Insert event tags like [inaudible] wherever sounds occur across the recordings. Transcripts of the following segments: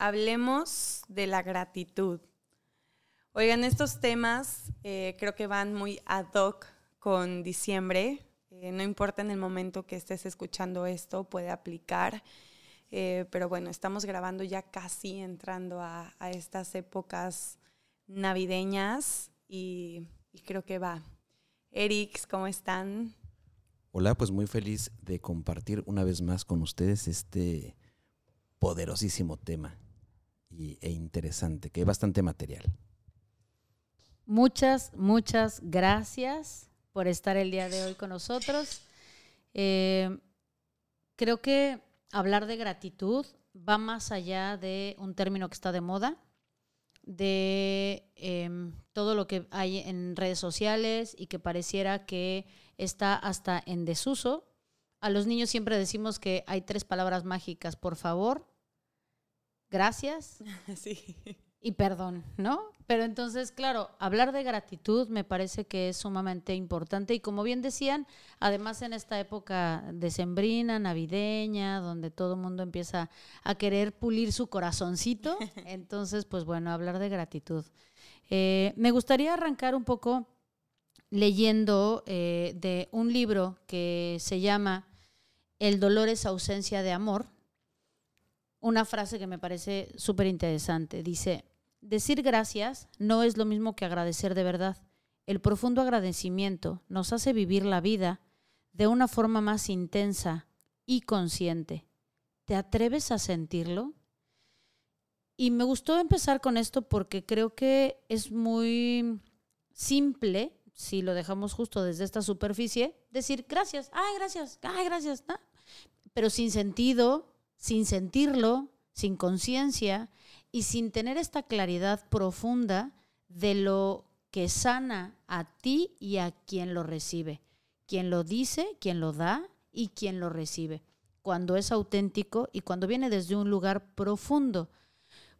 hablemos de la gratitud. Oigan, estos temas eh, creo que van muy ad hoc con diciembre. Eh, no importa en el momento que estés escuchando esto, puede aplicar. Eh, pero bueno, estamos grabando ya casi entrando a, estas épocas navideñas y, creo que va. Erix, ¿cómo están? Hola, pues muy feliz de compartir una vez más con ustedes este poderosísimo tema y, e interesante, que es bastante material. Muchas, muchas gracias por estar el día de hoy con nosotros. Eh, creo que hablar de gratitud va más allá de un término que está de moda, de em, todo lo que hay en redes sociales y que pareciera que está hasta en desuso. A los niños siempre decimos que hay tres palabras mágicas, por favor, gracias [laughs] y perdón, ¿no? Pero entonces, claro, hablar de gratitud me parece que es sumamente importante y como bien decían, además en esta época decembrina, navideña, donde todo el mundo empieza a querer pulir su corazoncito, [laughs] entonces, pues bueno, hablar de gratitud. Eh, me gustaría arrancar un poco leyendo eh, de un libro que se llama El dolor es ausencia de amor, una frase que me parece súper interesante. Dice, decir gracias no es lo mismo que agradecer de verdad. El profundo agradecimiento nos hace vivir la vida de una forma más intensa y consciente. ¿Te atreves a sentirlo? Y me gustó empezar con esto porque creo que es muy simple, si lo dejamos justo desde esta superficie, decir gracias, ay, gracias, ay, gracias, pero sin sentido, sin sentirlo, sin conciencia y sin tener esta claridad profunda de lo que sana a ti y a quien lo recibe, quien lo dice, quien lo da y quien lo recibe, cuando es auténtico y cuando viene desde un lugar profundo.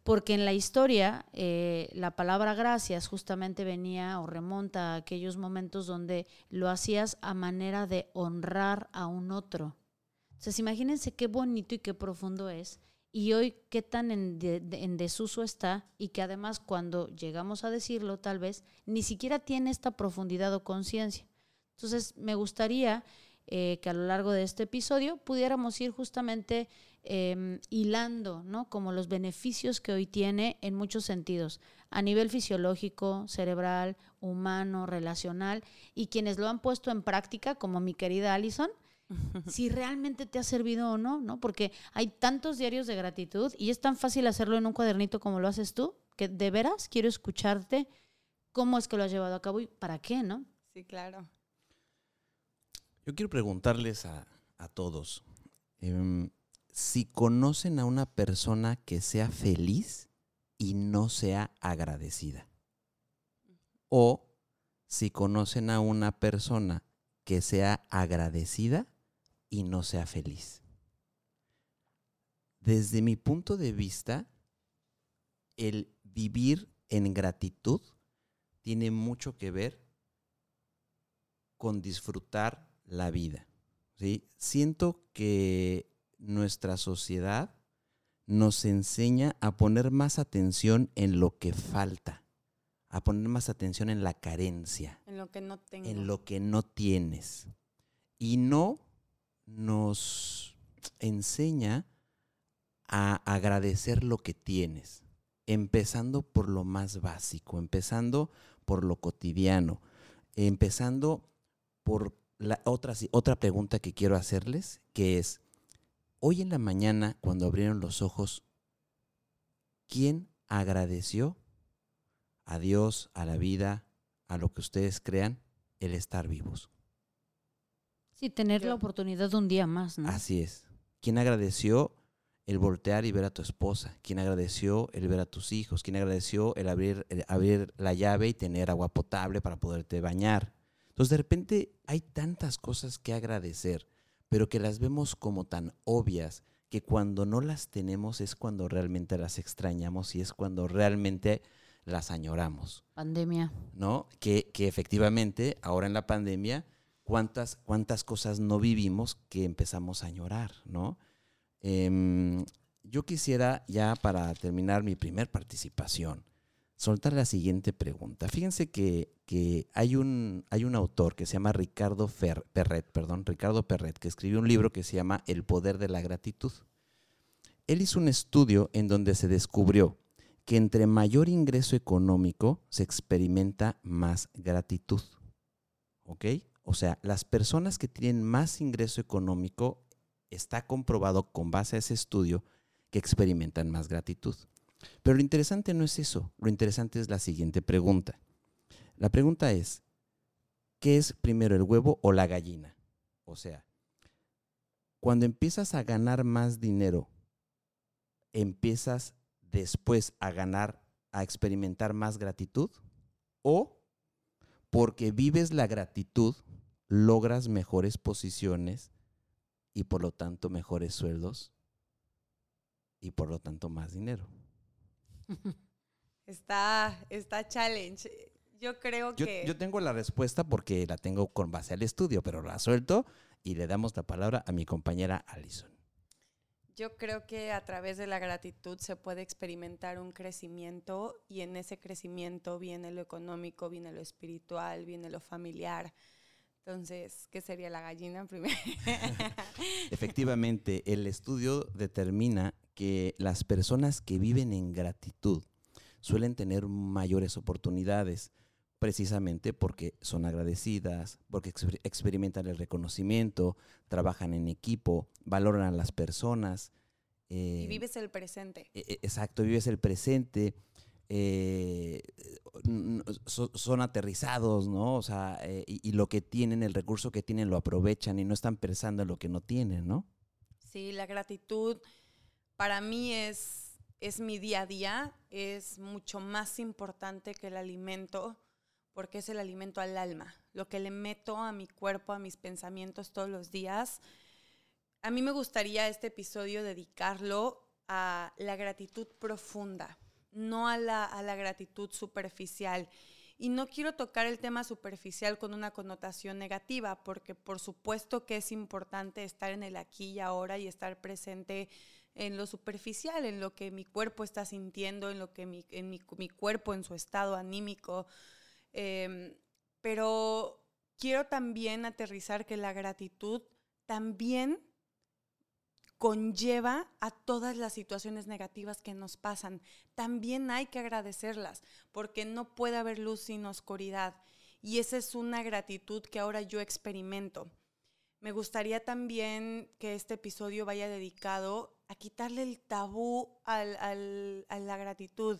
Porque en la historia eh, la palabra gracias justamente venía o remonta a aquellos momentos donde lo hacías a manera de honrar a un otro. Entonces imagínense qué bonito y qué profundo es y hoy qué tan en, desuso está y que además cuando llegamos a decirlo tal vez ni siquiera tiene esta profundidad o conciencia. Entonces me gustaría eh, que a lo largo de este episodio pudiéramos ir justamente em, hilando, ¿no? Como los beneficios que hoy tiene en muchos sentidos, a nivel fisiológico, cerebral, humano, relacional, y quienes lo han puesto en práctica, como mi querida Alison, [laughs] si realmente te ha servido o no, ¿no? Porque hay tantos diarios de gratitud y es tan fácil hacerlo en un cuadernito como lo haces tú, que de veras quiero escucharte cómo es que lo has llevado a cabo y para qué, ¿no? Sí, claro. Yo quiero preguntarles a, todos, em, si conocen a una persona que sea feliz y no sea agradecida. O si conocen a una persona que sea agradecida y no sea feliz. Desde mi punto de vista, el vivir en gratitud tiene mucho que ver con disfrutar la vida. ¿sí? Siento que nuestra sociedad nos enseña a poner más atención en lo que falta, a poner más atención en la carencia. En lo que no tengo. En lo que no tienes. Y no nos enseña a agradecer lo que tienes, empezando por lo más básico, empezando por lo cotidiano, empezando por la otra, otra pregunta que quiero hacerles, que es, hoy en la mañana, cuando abrieron los ojos, ¿quién agradeció a Dios, a la vida, a lo que ustedes crean, el estar vivos? Sí, tener la oportunidad de un día más, ¿no? Así es. ¿Quién agradeció el voltear y ver a tu esposa? ¿Quién agradeció el ver a tus hijos? ¿Quién agradeció el abrir, abrir la llave y tener agua potable para poderte bañar? Entonces, de repente hay tantas cosas que agradecer, pero que las vemos como tan obvias que cuando no las tenemos es cuando realmente las extrañamos y es cuando realmente las añoramos. Pandemia. ¿No? Que, que efectivamente ahora en la pandemia cuántas, cuántas cosas no vivimos que empezamos a llorar, ¿no? Em, yo quisiera ya para terminar mi primer participación, soltar la siguiente pregunta. Fíjense que, que hay, un, hay un autor que se llama Ricardo Perret, perdón, Ricardo Perret, que escribió un libro que se llama El poder de la gratitud. Él hizo un estudio en donde se descubrió que entre mayor ingreso económico se experimenta más gratitud. ¿Ok? O sea, las personas que tienen más ingreso económico, está comprobado con base a ese estudio que experimentan más gratitud. Pero lo interesante no es eso, lo interesante es la siguiente pregunta. La pregunta es, ¿qué es primero el huevo o la gallina? O sea, cuando empiezas a ganar más dinero, empiezas después a ganar, a experimentar más gratitud? ¿O porque vives la gratitud, logras mejores posiciones y por lo tanto mejores sueldos y por lo tanto más dinero? [laughs] Está, está challenge. Yo creo que... Yo tengo la respuesta porque la tengo con base al estudio, pero la suelto y le damos la palabra a mi compañera Alison. Yo creo que a través de la gratitud se puede experimentar un crecimiento y en ese crecimiento viene lo económico, viene lo espiritual, viene lo familiar. Entonces, ¿qué sería la gallina primero? [laughs] Efectivamente, el estudio determina que las personas que viven en gratitud suelen tener mayores oportunidades precisamente porque son agradecidas, porque experimentan el reconocimiento, trabajan en equipo, valoran a las personas. y eh, vives el presente. E, e, exacto, vives el presente. Eh, son aterrizados, ¿no? O sea, eh, y, y, lo que tienen, el recurso que tienen, lo aprovechan y no están pensando en lo que no tienen, ¿no? Sí, la gratitud para mí es, es mi día a día, es mucho más importante que el alimento porque es el alimento al alma, lo que le meto a mi cuerpo, a mis pensamientos todos los días. A mí me gustaría este episodio dedicarlo a la gratitud profunda, no a la, a la gratitud superficial. Y no quiero tocar el tema superficial con una connotación negativa, porque por supuesto que es importante estar en el aquí y ahora y estar presente en lo superficial, en lo que mi cuerpo está sintiendo, en lo que mi, en mi, mi cuerpo, en su estado anímico, Em, pero quiero también aterrizar que la gratitud también conlleva a todas las situaciones negativas que nos pasan. También hay que agradecerlas, porque no puede haber luz sin oscuridad. Y esa es una gratitud que ahora yo experimento. Me gustaría también que este episodio vaya dedicado a quitarle el tabú a la gratitud.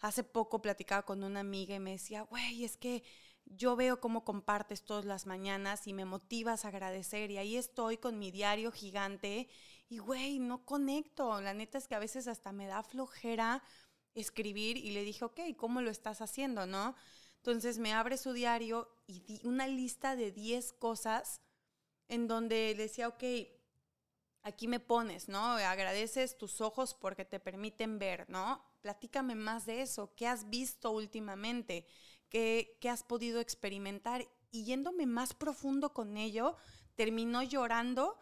Hace poco platicaba con una amiga y me decía, güey, es que yo veo cómo compartes todas las mañanas y me motivas a agradecer y ahí estoy con mi diario gigante y, güey, no conecto. La neta es que a veces hasta me da flojera escribir y le dije, ok, ¿cómo lo estás haciendo, no? Entonces me abre su diario y di una lista de 10 cosas en donde decía, ok, aquí me pones, ¿no? Agradeces tus ojos porque te permiten ver, ¿no? Platícame más de eso. ¿Qué has visto últimamente? ¿Qué, has podido experimentar? Y yéndome más profundo con ello, terminó llorando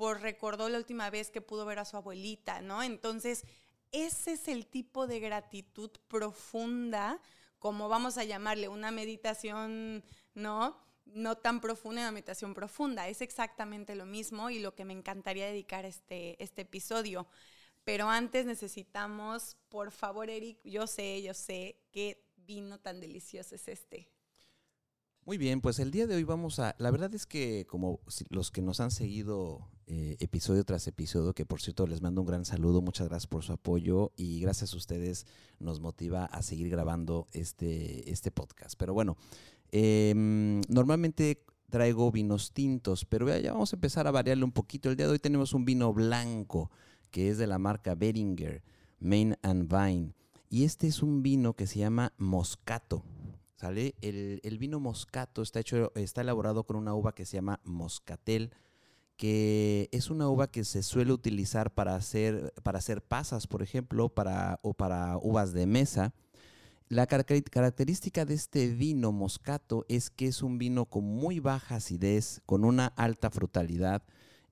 por recordó la última vez que pudo ver a su abuelita, ¿no? Entonces, ese es el tipo de gratitud profunda, como vamos a llamarle una meditación, ¿no? No tan profunda, una meditación profunda. Es exactamente lo mismo y lo que me encantaría dedicar este, este episodio. Pero antes necesitamos, por favor, Eric, yo sé, yo sé qué vino tan delicioso es este. Muy bien, pues el día de hoy vamos a, la verdad es que como los que nos han seguido eh, episodio tras episodio, que por cierto les mando un gran saludo, muchas gracias por su apoyo y gracias a ustedes nos motiva a seguir grabando este, este podcast. Pero bueno, em, normalmente traigo vinos tintos, pero ya vamos a empezar a variarle un poquito. El día de hoy tenemos un vino blanco que es de la marca Beringer, Main and Vine. Y este es un vino que se llama Moscato. ¿Sale? El, vino Moscato está, hecho, está elaborado con una uva que se llama Moscatel, que es una uva que se suele utilizar para hacer, para hacer pasas, por ejemplo, para, o para uvas de mesa. La característica de este vino moscato es que es un vino con muy baja acidez, con una alta frutalidad,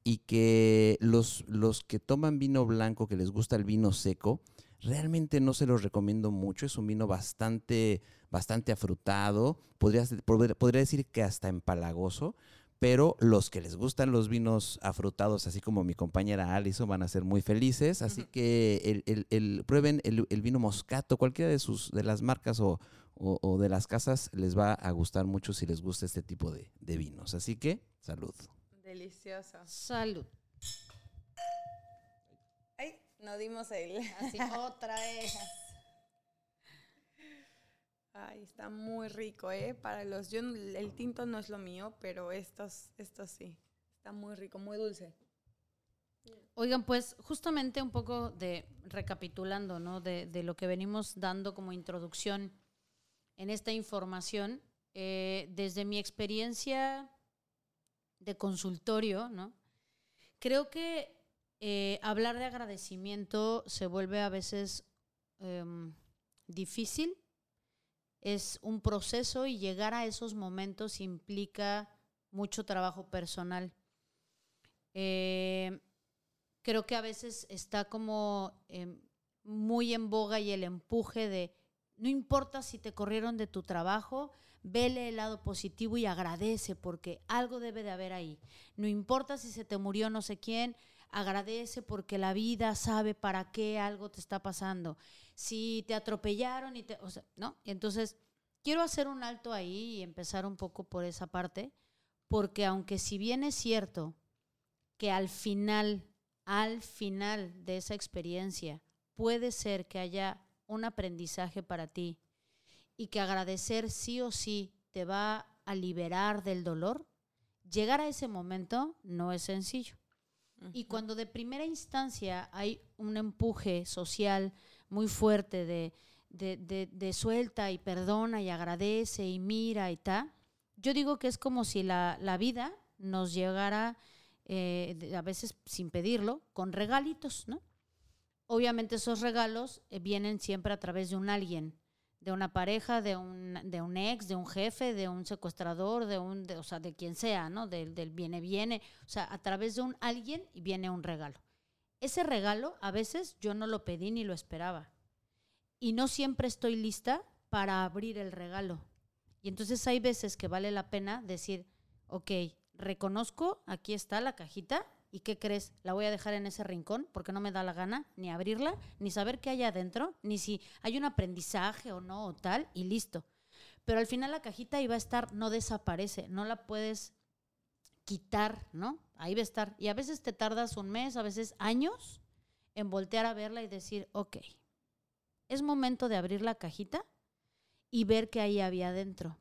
y que los, los que toman vino blanco, que les gusta el vino seco, realmente no se los recomiendo mucho. Es un vino bastante, bastante afrutado, podría, podría decir que hasta empalagoso, pero los que les gustan los vinos afrutados, así como mi compañera Alison, van a ser muy felices. Así que el, prueben el, vino moscato, cualquiera de, sus, de las marcas o, de las casas, les va a gustar mucho si les gusta este tipo de, de vinos. Así que, salud. Delicioso. Salud. Ay, no dimos el. Así, otra vez. Ay, está muy rico, ¿eh? Para los. Yo, el tinto no es lo mío, pero estos, estos sí. Está muy rico, muy dulce. Oigan, pues justamente un poco de recapitulando, ¿no? De, de lo que venimos dando como introducción en esta información, eh, desde mi experiencia de consultorio, ¿no? Creo que eh, hablar de agradecimiento se vuelve a veces em, difícil es un proceso y llegar a esos momentos implica mucho trabajo personal. Eh, creo que a veces está como em, muy en boga y el empuje de, no importa si te corrieron de tu trabajo, vele el lado positivo y agradece porque algo debe de haber ahí. No importa si se te murió no sé quién, agradece porque la vida sabe para qué algo te está pasando. Si te atropellaron y te, o sea, ¿no? Entonces, quiero hacer un alto ahí y empezar un poco por esa parte, porque aunque si bien es cierto que al final, al final de esa experiencia, puede ser que haya un aprendizaje para ti y que agradecer sí o sí te va a liberar del dolor, llegar a ese momento no es sencillo. Y cuando de primera instancia hay un empuje social muy fuerte de, de, suelta y perdona y agradece y mira y tal, yo digo que es como si la, vida nos llegara, eh, a veces sin pedirlo, con regalitos, ¿no? Obviamente esos regalos eh, vienen siempre a través de un alguien, de una pareja, de un, de un ex, de un jefe, de un secuestrador, de un, o sea, de quien sea, ¿no? Del, del viene, viene. O sea, a través de un alguien viene un regalo. Ese regalo a veces yo no lo pedí ni lo esperaba. Y no siempre estoy lista para abrir el regalo. Y entonces hay veces que vale la pena decir, ok, reconozco, aquí está la cajita, ¿Y qué crees? La voy a dejar en ese rincón porque no me da la gana ni abrirla, ni saber qué hay adentro, ni si hay un aprendizaje o no o tal, y listo. Pero al final la cajita iba a estar, no desaparece, no la puedes quitar, ¿no? Ahí va a estar. Y a veces te tardas un mes, a veces años en voltear a verla y decir, ok, es momento de abrir la cajita y ver qué ahí había adentro.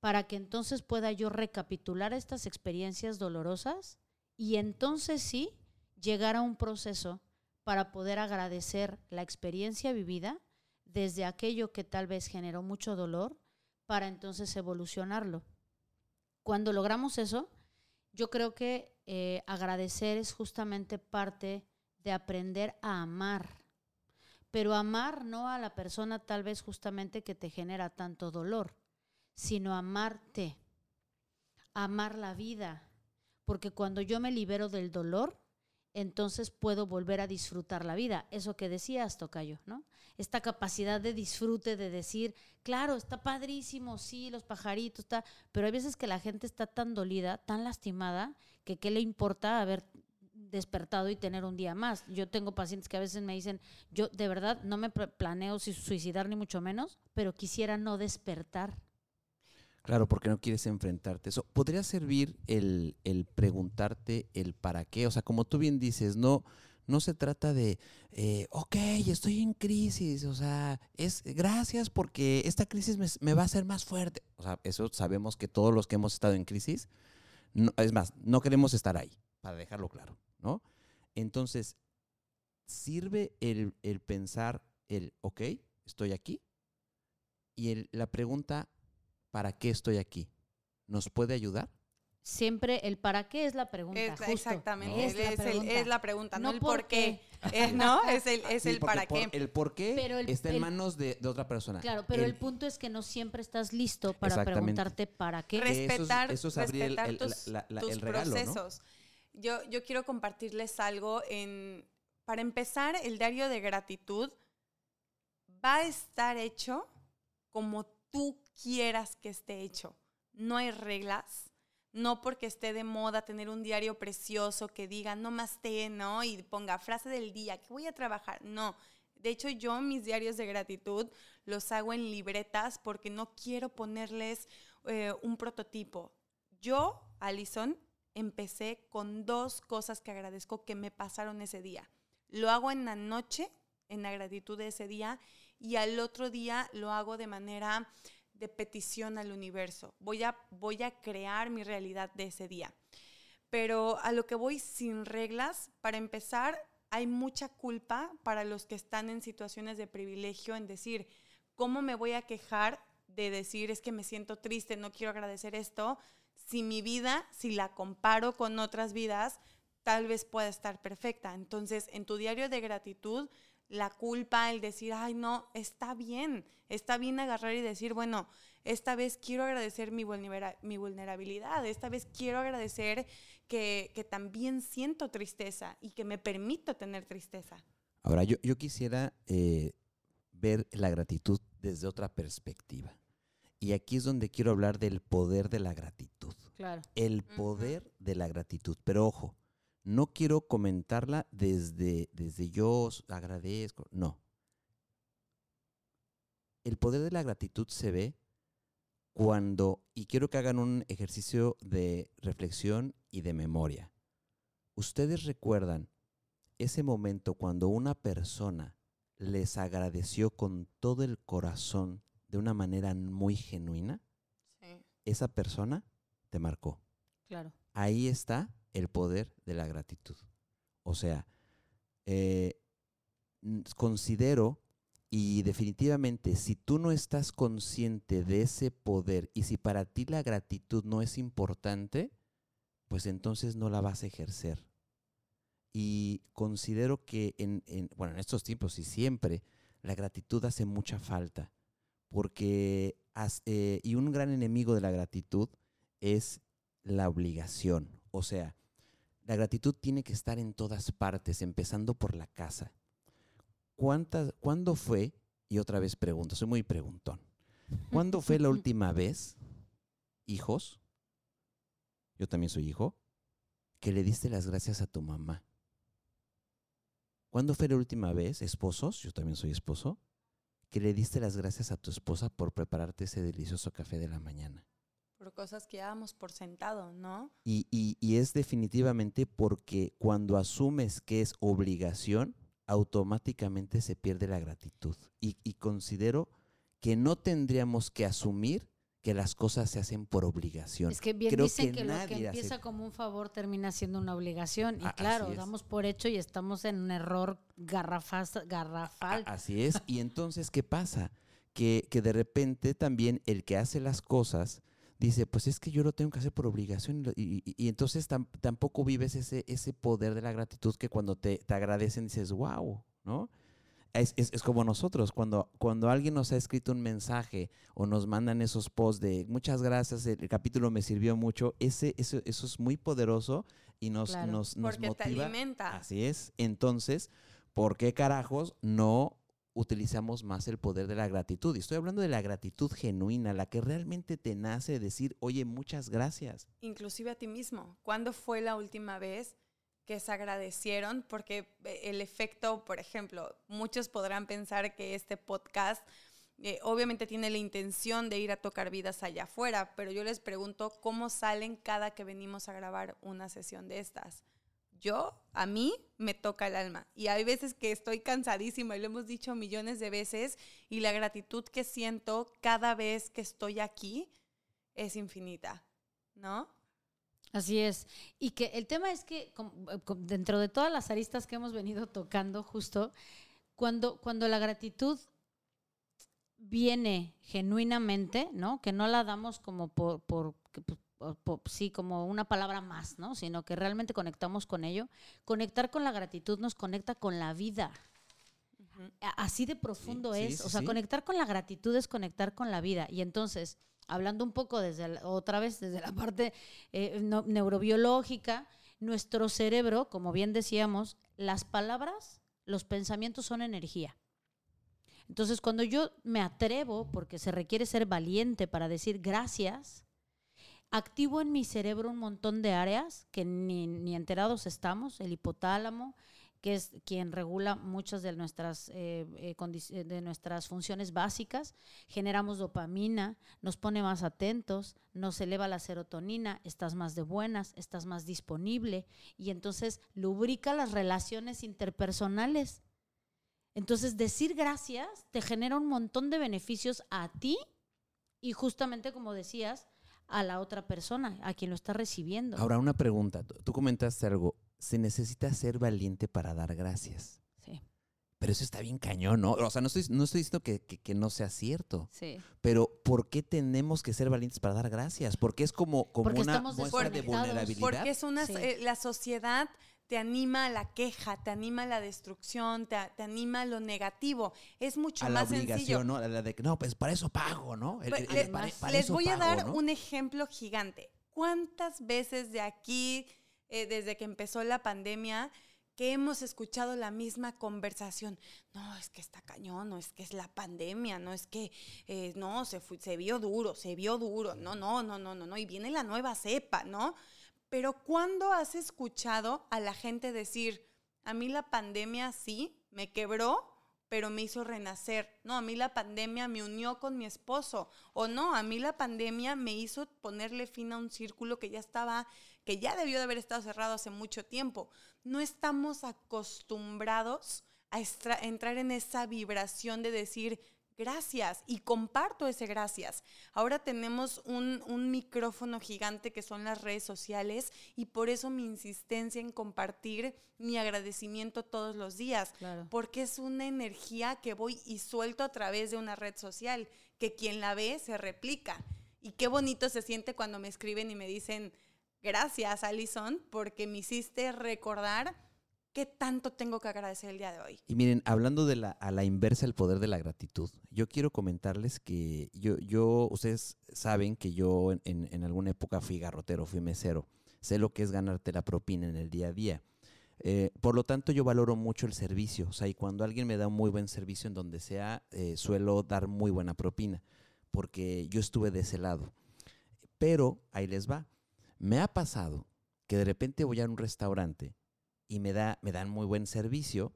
Para que entonces pueda yo recapitular estas experiencias dolorosas y entonces sí llegar a un proceso para poder agradecer la experiencia vivida desde aquello que tal vez generó mucho dolor para entonces evolucionarlo. Cuando logramos eso, yo creo que eh, agradecer es justamente parte de aprender a amar, pero amar no a la persona tal vez justamente que te genera tanto dolor, sino amarte, amar la vida, porque cuando yo me libero del dolor, entonces puedo volver a disfrutar la vida. Eso que decías, Tocayo, ¿no? Esta capacidad de disfrute, de decir, claro, está padrísimo, sí, los pajaritos, está, pero hay veces que la gente está tan dolida, tan lastimada, que qué le importa haber despertado y tener un día más. Yo tengo pacientes que a veces me dicen, yo de verdad no me planeo suicidar ni mucho menos, pero quisiera no despertar. Claro, porque no quieres enfrentarte. Eso podría servir el, preguntarte el para qué. O sea, como tú bien dices, no, no se trata de, eh, ok, estoy en crisis. O sea, es gracias porque esta crisis me, va a hacer más fuerte. O sea, eso sabemos que todos los que hemos estado en crisis, no, es más, no queremos estar ahí, para dejarlo claro, ¿no? Entonces, sirve el, pensar el, ok, estoy aquí. Y la pregunta, ¿para qué estoy aquí? ¿Nos puede ayudar? Siempre el para qué es la pregunta. exactamente, es, la pregunta, no, el por qué. [laughs] no, es el, es el para qué. El por qué está en manos de, otra persona. Claro, pero el, punto es que no siempre estás listo para preguntarte para qué. Respetar, eso, es abrir el, regalo, procesos. yo, yo quiero compartirles algo en, para empezar, el diario de gratitud va a estar hecho como tú quieras que esté hecho. No hay reglas. No porque esté de moda tener un diario precioso que diga no más te, ¿no? Y ponga frase del día, que voy a trabajar. No. De hecho, yo mis diarios de gratitud los hago en libretas porque no quiero ponerles eh, un prototipo. Yo, Alison, empecé con dos cosas que agradezco que me pasaron ese día. Lo hago en la noche, en la gratitud de ese día, y al otro día lo hago de manera de petición al universo. Voy a, voy a crear mi realidad de ese día. Pero a lo que voy sin reglas, para empezar, hay mucha culpa para los que están en situaciones de privilegio en decir, ¿cómo me voy a quejar de decir es que me siento triste, no quiero agradecer esto? Si mi vida, si la comparo con otras vidas, tal vez pueda estar perfecta. Entonces, en tu diario de gratitud, la culpa, el decir, ay, no, está bien, está bien agarrar y decir, bueno, esta vez quiero agradecer mi, mi vulnerabilidad, esta vez quiero agradecer que, también siento tristeza y que me permito tener tristeza. Ahora, yo, yo quisiera eh, ver la gratitud desde otra perspectiva. Y aquí es donde quiero hablar del poder de la gratitud. Claro. El poder de la gratitud. Pero ojo, no quiero comentarla desde, desde yo agradezco, no. El poder de la gratitud se ve cuando, y quiero que hagan un ejercicio de reflexión y de memoria. Ustedes recuerdan ese momento cuando una persona les agradeció con todo el corazón de una manera muy genuina. Sí. Esa persona te marcó. Claro. Ahí está el poder de la gratitud. O sea, eh, considero y definitivamente si tú no estás consciente de ese poder y si para ti la gratitud no es importante, pues entonces no la vas a ejercer. Y considero que en, bueno, en estos tiempos y siempre la gratitud hace mucha falta, porque eh, y un gran enemigo de la gratitud es la obligación. O sea, la gratitud tiene que estar en todas partes, empezando por la casa. ¿Cuántas, ¿Cuándo fue? Y otra vez pregunto, soy muy preguntón. ¿Cuándo fue la [laughs] última vez, hijos? Yo también soy hijo, que le diste las gracias a tu mamá. ¿Cuándo fue la última vez, esposos? Yo también soy esposo, que le diste las gracias a tu esposa por prepararte ese delicioso café de la mañana por cosas que dábamos por sentado, ¿no? Y, y, es definitivamente porque cuando asumes que es obligación, automáticamente se pierde la gratitud. Y, y, considero que no tendríamos que asumir que las cosas se hacen por obligación. Es que bien dicen que, lo que empieza como un favor termina siendo una obligación. Y claro, damos por hecho y estamos en un error garrafal. así es. Y entonces, ¿qué pasa? Que, que de repente también el que hace las cosas dice, pues es que yo lo tengo que hacer por obligación y, entonces tampoco vives ese, ese poder de la gratitud que cuando te, agradecen dices, wow, ¿no? Es, como nosotros, cuando, cuando alguien nos ha escrito un mensaje o nos mandan esos posts de muchas gracias, el, capítulo me sirvió mucho, ese, eso, eso es muy poderoso y nos, nos, nos Porque te alimenta. Así es. Entonces, ¿por qué carajos no utilizamos más el poder de la gratitud. Y estoy hablando de la gratitud genuina, la que realmente te nace decir, oye, muchas gracias. Inclusive a ti mismo. ¿Cuándo fue la última vez que se agradecieron? Porque eh, el efecto, por ejemplo, muchos podrán pensar que este podcast eh, obviamente tiene la intención de ir a tocar vidas allá afuera, pero yo les pregunto cómo salen cada que venimos a grabar una sesión de estas yo, a mí, me toca el alma. Y hay veces que estoy cansadísima, y lo hemos dicho millones de veces, y la gratitud que siento cada vez que estoy aquí es infinita, ¿no? Así es. Y que el tema es que dentro de todas las aristas que hemos venido tocando, justo, cuando, cuando la gratitud viene genuinamente, ¿no? Que no la damos como por, por, pues, sí, como una palabra más, ¿no? Sino que realmente conectamos con ello. Conectar con la gratitud nos conecta con la vida. Así de profundo es. o sea, conectar con la gratitud es conectar con la vida. Y entonces, hablando un poco desde otra vez desde la parte eh, neurobiológica, nuestro cerebro, como bien decíamos, las palabras, los pensamientos son energía. Entonces, cuando yo me atrevo, porque se requiere ser valiente para decir gracias, activo en mi cerebro un montón de áreas que ni, ni enterados estamos, el hipotálamo, que es quien regula muchas de nuestras, eh, eh, eh, de nuestras funciones básicas. Generamos dopamina, nos pone más atentos, nos eleva la serotonina, estás más de buenas, estás más disponible y entonces lubrica las relaciones interpersonales. Entonces decir gracias te genera un montón de beneficios a ti y justamente como decías, a la otra persona, a quien lo está recibiendo. Ahora, una pregunta. Tú comentaste algo se necesita ser valiente para dar gracias. Sí. Pero eso está bien cañón, ¿no? O sea, no estoy, no estoy diciendo que, que, no sea cierto. Sí. Pero ¿por qué tenemos que ser valientes para dar gracias? Porque es como, como una muestra de vulnerabilidad. Porque es una, eh, la sociedad te anima a la queja, te anima a la destrucción, te, te anima a lo negativo. Es mucho a más la obligación, sencillo. ¿no? La de, no, pues para eso pago, ¿no? les voy a dar un ejemplo gigante. ¿Cuántas veces de aquí eh, desde que empezó la pandemia que hemos escuchado la misma conversación. No, es que está cañón, no es que es la pandemia, no es que, eh, no, se, se vio duro, se vio duro, no, no, no, no, no, no, y viene la nueva cepa, ¿no? Pero ¿cuándo has escuchado a la gente decir, a mí la pandemia sí, me quebró, pero me hizo renacer. No, a mí la pandemia me unió con mi esposo. O no, a mí la pandemia me hizo ponerle fin a un círculo que ya estaba, que ya debió de haber estado cerrado hace mucho tiempo. No estamos acostumbrados a entrar en esa vibración de decir, gracias y comparto ese gracias. Ahora tenemos un, micrófono gigante que son las redes sociales y por eso mi insistencia en compartir mi agradecimiento todos los días, porque es una energía que voy y suelto a través de una red social, que quien la ve se replica. Y qué bonito se siente cuando me escriben y me dicen, gracias Alison, porque me hiciste recordar ¿qué tanto tengo que agradecer el día de hoy? Y miren, hablando a la inversa el poder de la gratitud, yo quiero comentarles que yo, yo ustedes saben que yo en, alguna época fui garrotero, fui mesero. Sé lo que es ganarte la propina en el día a día. Eh, por lo tanto, yo valoro mucho el servicio. O sea, y cuando alguien me da un muy buen servicio en donde sea, eh, suelo dar muy buena propina, porque yo estuve de ese lado. Pero ahí les va. Me ha pasado que de repente voy a un restaurante y me, da, me dan muy buen servicio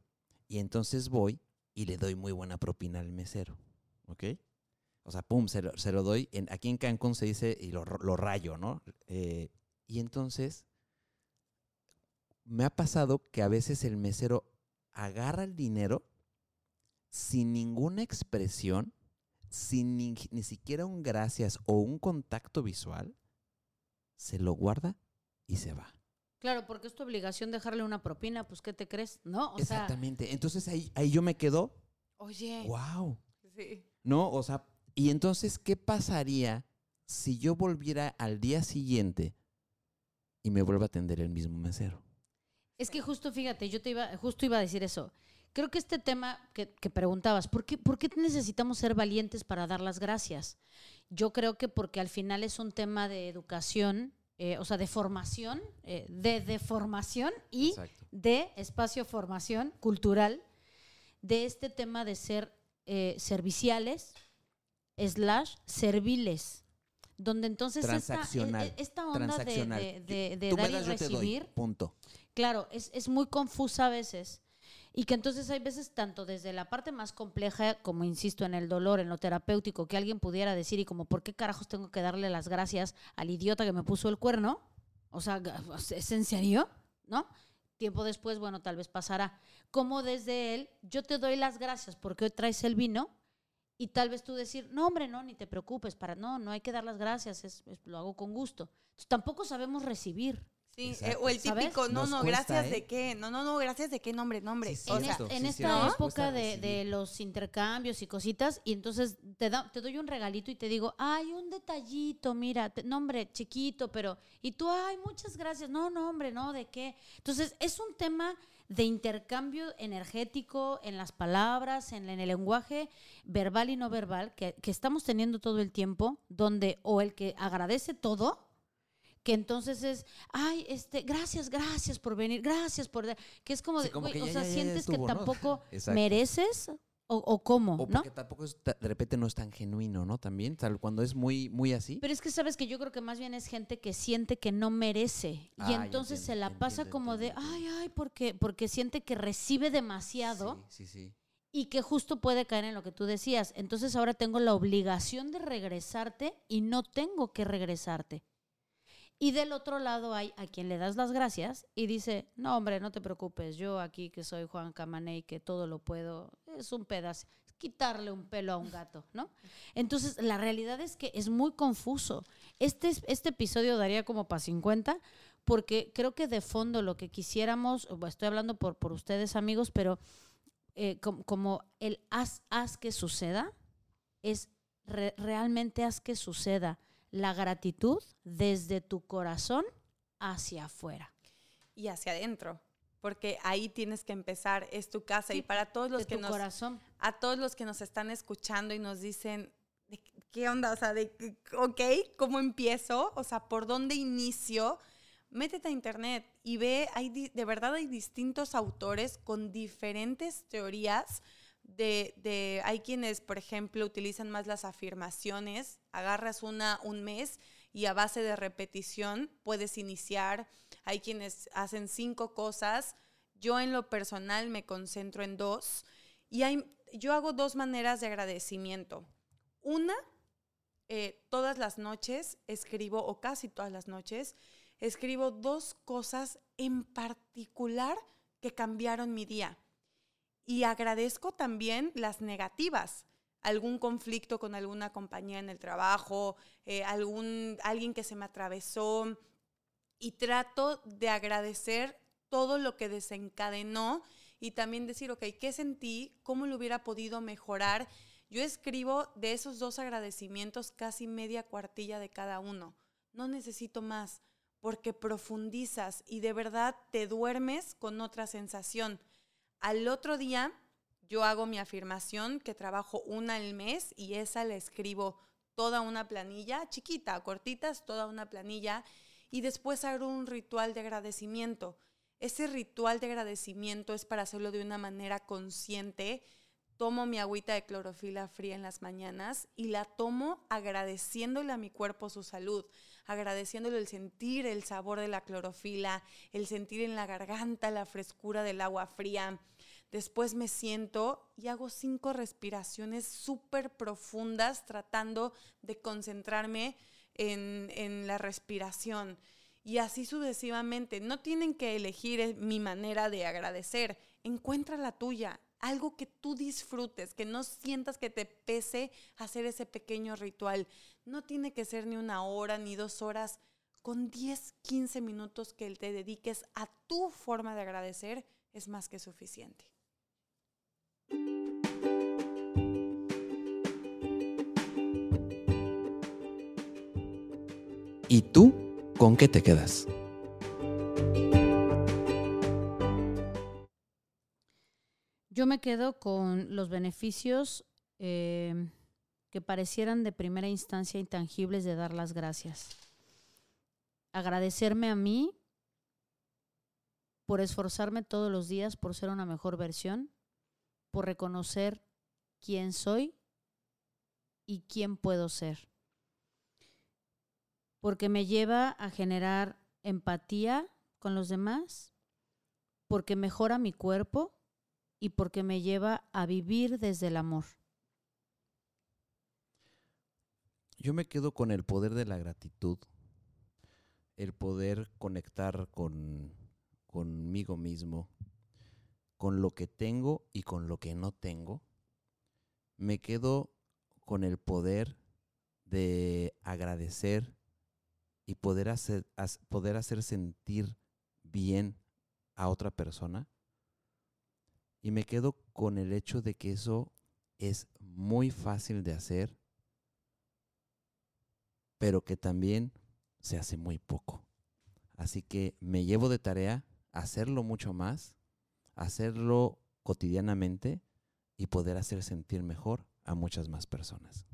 y entonces voy y le doy muy buena propina al mesero. ¿Ok? O sea, pum, se lo, se lo doy. Aquí en Cancún se dice y lo, lo rayo, ¿no? Eh, y entonces me ha pasado que a veces el mesero agarra el dinero sin ninguna expresión, sin ni, ni siquiera un gracias o un contacto visual, se lo guarda y se va. Claro, porque es tu obligación dejarle una propina, pues ¿qué te crees? ¿No? Exactamente. entonces ahí, ahí yo me quedo. Oye. Wow. Sí. No, o sea, y entonces, ¿qué pasaría si yo volviera al día siguiente y me vuelva a atender el mismo mesero? Es que justo, fíjate, yo te iba, justo iba a decir eso. Creo que este tema que, que, preguntabas, ¿por qué, ¿por qué necesitamos ser valientes para dar las gracias? Yo creo que porque al final es un tema de educación eh, o sea, de formación, eh, de, de, formación y de espacio formación cultural, de este tema de ser eh, serviciales, slash, serviles. Donde entonces esta, esta onda de, de, de dar y recibir, punto. claro, es, es muy confusa a veces. Y que entonces hay veces, tanto desde la parte más compleja, como insisto, en el dolor, en lo terapéutico, que alguien pudiera decir, y como, ¿por qué carajos tengo que darle las gracias al idiota que me puso el cuerno? O sea, ¿es en serio? ¿No? Tiempo después, bueno, tal vez pasará. Como desde él, yo te doy las gracias porque hoy traes el vino, y tal vez tú decir, no, hombre, no, ni te preocupes, para no, no hay que dar las gracias, es, lo hago con gusto. Entonces, tampoco sabemos recibir. Sí, eh, o el típico, no, no, gracias ¿eh? de qué, no, no, no, gracias de qué nombre, nombre. en, esta época de, los intercambios y cositas, y entonces te, da, te doy un regalito y te digo, ay, un detallito, mira, nombre chiquito, pero, y tú, ay, muchas gracias, no, no, hombre, no, ¿de qué? Entonces, es un tema de intercambio energético en las palabras, en, en el lenguaje verbal y no verbal, que, que estamos teniendo todo el tiempo, donde o el que agradece todo, que entonces es, ay, este, gracias, gracias por venir, gracias por, dar", que es como, Sí, de, que o sea, ya, ya sientes estuvo, que ¿no? tampoco [laughs] mereces o, o cómo, O ¿no? porque tampoco es de repente no es tan genuino, ¿no? También, tal, cuando es muy, muy así. Pero es que sabes que yo creo que más bien es gente que siente que no merece Ah, y ya entonces se la pasa entiendo, como de, ay, ay, porque, porque siente que recibe demasiado Sí, sí, sí. y que justo puede caer en lo que tú decías. Entonces ahora tengo la obligación de regresarte y no tengo que regresarte. Y del otro lado hay a quien le das las gracias y dice, no hombre, no te preocupes, yo aquí que soy Juan Camaney, que todo lo puedo, es un pedazo, es quitarle un pelo a un gato, ¿no? Entonces la realidad es que es muy confuso. Este, es- este episodio daría como para 50 porque creo que de fondo lo que quisiéramos, estoy hablando por, por ustedes amigos, pero eh, com- como, el haz, haz que suceda, es re- realmente haz que suceda la gratitud desde tu corazón hacia afuera. Y hacia adentro. Porque ahí tienes que empezar, es tu casa. y para todos los que nos corazón. a todos los que nos están escuchando y nos dicen, "¿De qué- ¿qué onda? O sea, de, ok, ¿cómo empiezo? O sea, ¿por dónde inicio? Métete a internet y ve, hay, de verdad hay distintos autores con diferentes teorías. De, de- hay quienes, por ejemplo, utilizan más las afirmaciones, agarras una un mes y a base de repetición puedes iniciar. Hay quienes hacen cinco cosas. Yo en lo personal me concentro en dos. Y hay, yo hago dos maneras de agradecimiento. Una, eh, todas las noches escribo, o casi todas las noches, escribo dos cosas en particular que cambiaron mi día. Y agradezco también las negativas. Algún conflicto con alguna compañía en el trabajo, eh, algún, alguien que se me atravesó. Y trato de agradecer todo lo que desencadenó y también decir, ok, ¿qué sentí? ¿Cómo lo hubiera podido mejorar? Yo escribo de esos dos agradecimientos casi media cuartilla de cada uno. No necesito más, porque profundizas y de verdad te duermes con otra sensación. Al otro día yo hago mi afirmación, que trabajo una al mes y esa la escribo toda una planilla, chiquita, cortitas, toda una planilla, y después hago un ritual de agradecimiento. Ese ritual de agradecimiento es para hacerlo de una manera consciente. Tomo mi agüita de clorofila fría en las mañanas y la tomo agradeciéndole a mi cuerpo su salud, agradeciéndole el sentir el sabor de la clorofila, el sentir en la garganta la frescura del agua fría. Después me siento y hago cinco respiraciones súper profundas tratando de concentrarme en, en la respiración. Y así sucesivamente. No tienen que elegir eh, mi manera de agradecer. Encuentra la tuya. Algo que tú disfrutes, que no sientas que te pese hacer ese pequeño ritual. No tiene que ser ni una hora ni dos horas. Con 10, 15 minutos que te dediques a tu forma de agradecer es más que suficiente. ¿Y tú con qué te quedas? Yo me quedo con los beneficios eh, que parecieran de primera instancia intangibles de dar las gracias. Agradecerme a mí por esforzarme todos los días por ser una mejor versión, por reconocer quién soy y quién puedo ser. Porque me lleva a generar empatía con los demás, porque mejora mi cuerpo y porque me lleva a vivir desde el amor. Yo me quedo con el poder de la gratitud, el poder conectar con conmigo mismo, con lo que tengo y con lo que no tengo. Me quedo con el poder de agradecer y poder hacer, poder hacer sentir bien a otra persona. Y me quedo con el hecho de que eso es muy fácil de hacer, pero que también se hace muy poco. Así que me llevo de tarea hacerlo mucho más, hacerlo cotidianamente y poder hacer sentir mejor a muchas más personas.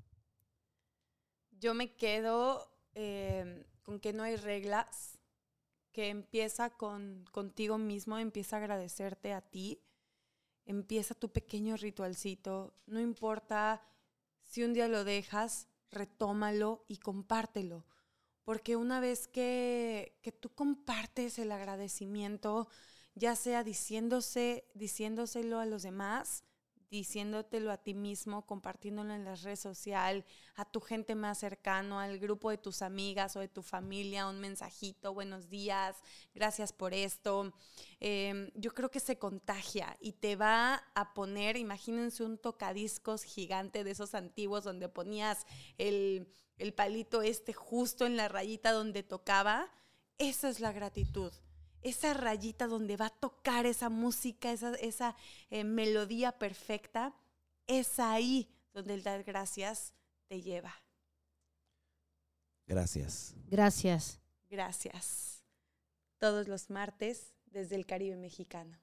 Yo me quedo eh, con que no hay reglas, que empieza con contigo mismo, empieza a agradecerte a ti, empieza tu pequeño ritualcito, no importa si un día lo dejas, retómalo y compártelo. Porque una vez que, que tú compartes el agradecimiento, ya sea diciéndose, diciéndoselo a los demás, diciéndotelo a ti mismo, compartiéndolo en la red social, a tu gente más cercano, al grupo de tus amigas o de tu familia, un mensajito, buenos días, gracias por esto. Em, yo creo que se contagia y te va a poner, imagínense un tocadiscos gigante de esos antiguos donde ponías el, el palito este justo en la rayita donde tocaba. Esa es la gratitud esa rayita donde va a tocar esa música, esa, esa eh, melodía perfecta, es ahí donde el dar gracias te lleva. Gracias. Gracias. Gracias. Todos los martes desde el Caribe mexicano.